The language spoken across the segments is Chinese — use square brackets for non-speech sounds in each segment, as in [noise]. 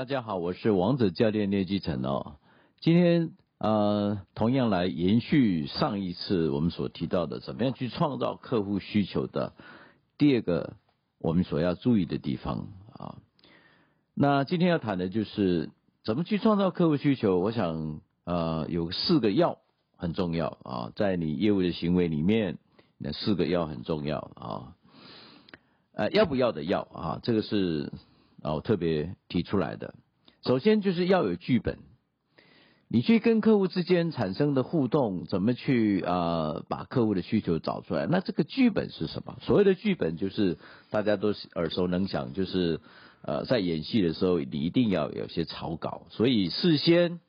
大家好，我是王者教练聂基成哦。今天呃，同样来延续上一次我们所提到的，怎么样去创造客户需求的第二个我们所要注意的地方啊。那今天要谈的就是怎么去创造客户需求。我想呃，有四个要很重要啊，在你业务的行为里面，那四个要很重要啊。呃，要不要的要啊，这个是。啊，我特别提出来的，首先就是要有剧本，你去跟客户之间产生的互动，怎么去啊把客户的需求找出来？那这个剧本是什么？所谓的剧本就是大家都耳熟能详，就是呃在演戏的时候，你一定要有些草稿，所以事先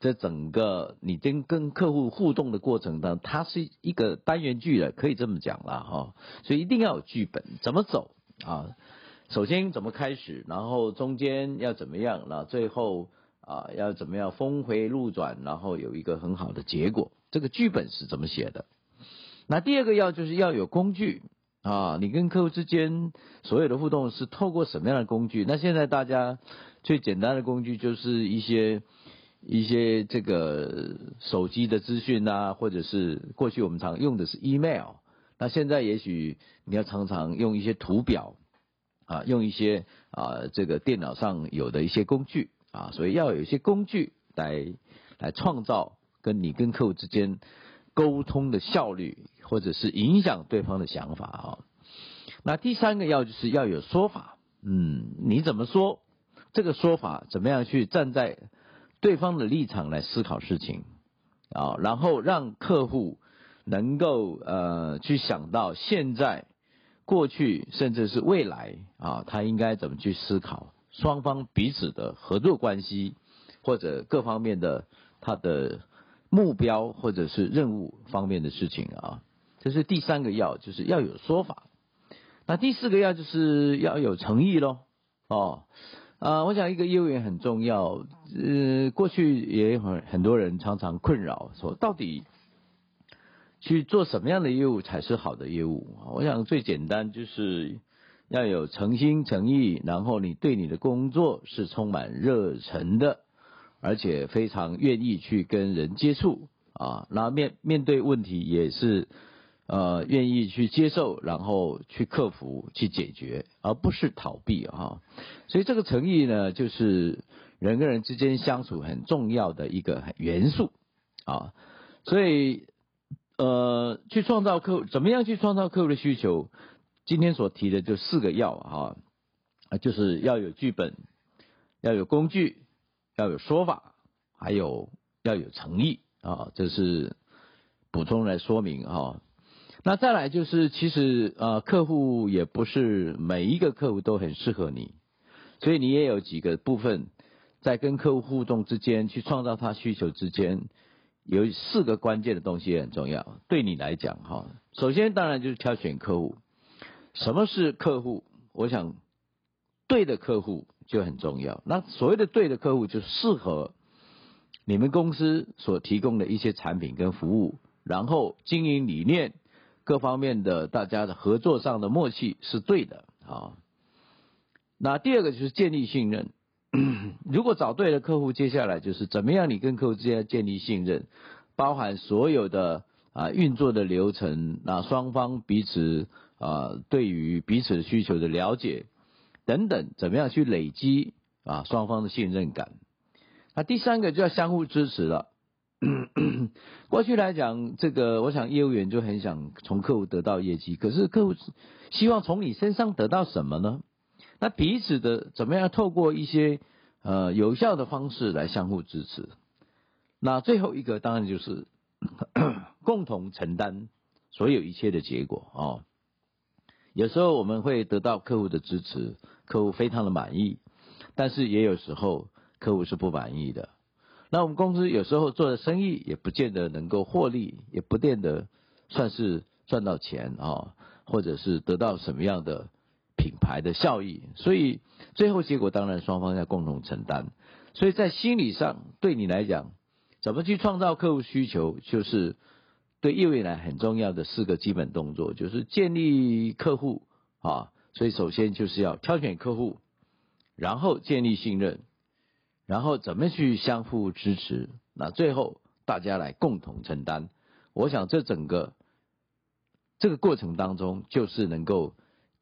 这整个你跟跟客户互动的过程当中，它是一个单元剧的，可以这么讲了哈，所以一定要有剧本，怎么走啊？首先怎么开始，然后中间要怎么样，那最后啊要怎么样峰回路转，然后有一个很好的结果。这个剧本是怎么写的？那第二个要就是要有工具啊，你跟客户之间所有的互动是透过什么样的工具？那现在大家最简单的工具就是一些一些这个手机的资讯啊，或者是过去我们常用的是 email，那现在也许你要常常用一些图表。啊，用一些啊，这个电脑上有的一些工具啊，所以要有一些工具来来创造跟你跟客户之间沟通的效率，或者是影响对方的想法啊。那第三个要就是要有说法，嗯，你怎么说？这个说法怎么样去站在对方的立场来思考事情啊？然后让客户能够呃去想到现在。过去甚至是未来啊，他应该怎么去思考双方彼此的合作关系，或者各方面的他的目标或者是任务方面的事情啊？这是第三个要，就是要有说法。那第四个要就是要有诚意喽。哦，啊，我想一个业务员很重要。呃，过去也很很多人常常困扰说，到底。去做什么样的业务才是好的业务？我想最简单就是要有诚心诚意，然后你对你的工作是充满热忱的，而且非常愿意去跟人接触啊，那面面对问题也是呃愿意去接受，然后去克服去解决，而不是逃避啊。所以这个诚意呢，就是人跟人之间相处很重要的一个元素啊，所以。呃，去创造客户，怎么样去创造客户的需求？今天所提的就四个要哈，啊，就是要有剧本，要有工具，要有说法，还有要有诚意啊，这是补充来说明哈。那再来就是，其实呃，客户也不是每一个客户都很适合你，所以你也有几个部分在跟客户互动之间，去创造他需求之间。有四个关键的东西很重要，对你来讲哈。首先当然就是挑选客户。什么是客户？我想对的客户就很重要。那所谓的对的客户，就适合你们公司所提供的一些产品跟服务，然后经营理念各方面的大家的合作上的默契是对的啊。那第二个就是建立信任。[clears throat] 如果找对了客户，接下来就是怎么样你跟客户之间建立信任，包含所有的啊运作的流程，那双方彼此啊对于彼此的需求的了解等等，怎么样去累积啊双方的信任感？那第三个就要相互支持了。[clears throat] 过去来讲，这个我想业务员就很想从客户得到业绩，可是客户希望从你身上得到什么呢？那彼此的怎么样透过一些呃有效的方式来相互支持？那最后一个当然就是 [coughs] 共同承担所有一切的结果哦。有时候我们会得到客户的支持，客户非常的满意，但是也有时候客户是不满意的。那我们公司有时候做的生意也不见得能够获利，也不见得算是赚到钱啊，或者是得到什么样的。品牌的效益，所以最后结果当然双方要共同承担。所以在心理上，对你来讲，怎么去创造客户需求，就是对业务来很重要的四个基本动作，就是建立客户啊。所以首先就是要挑选客户，然后建立信任，然后怎么去相互支持？那最后大家来共同承担。我想这整个这个过程当中，就是能够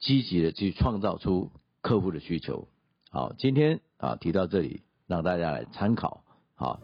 积极的去创造出客户的需求。好，今天啊提到这里，让大家来参考。好。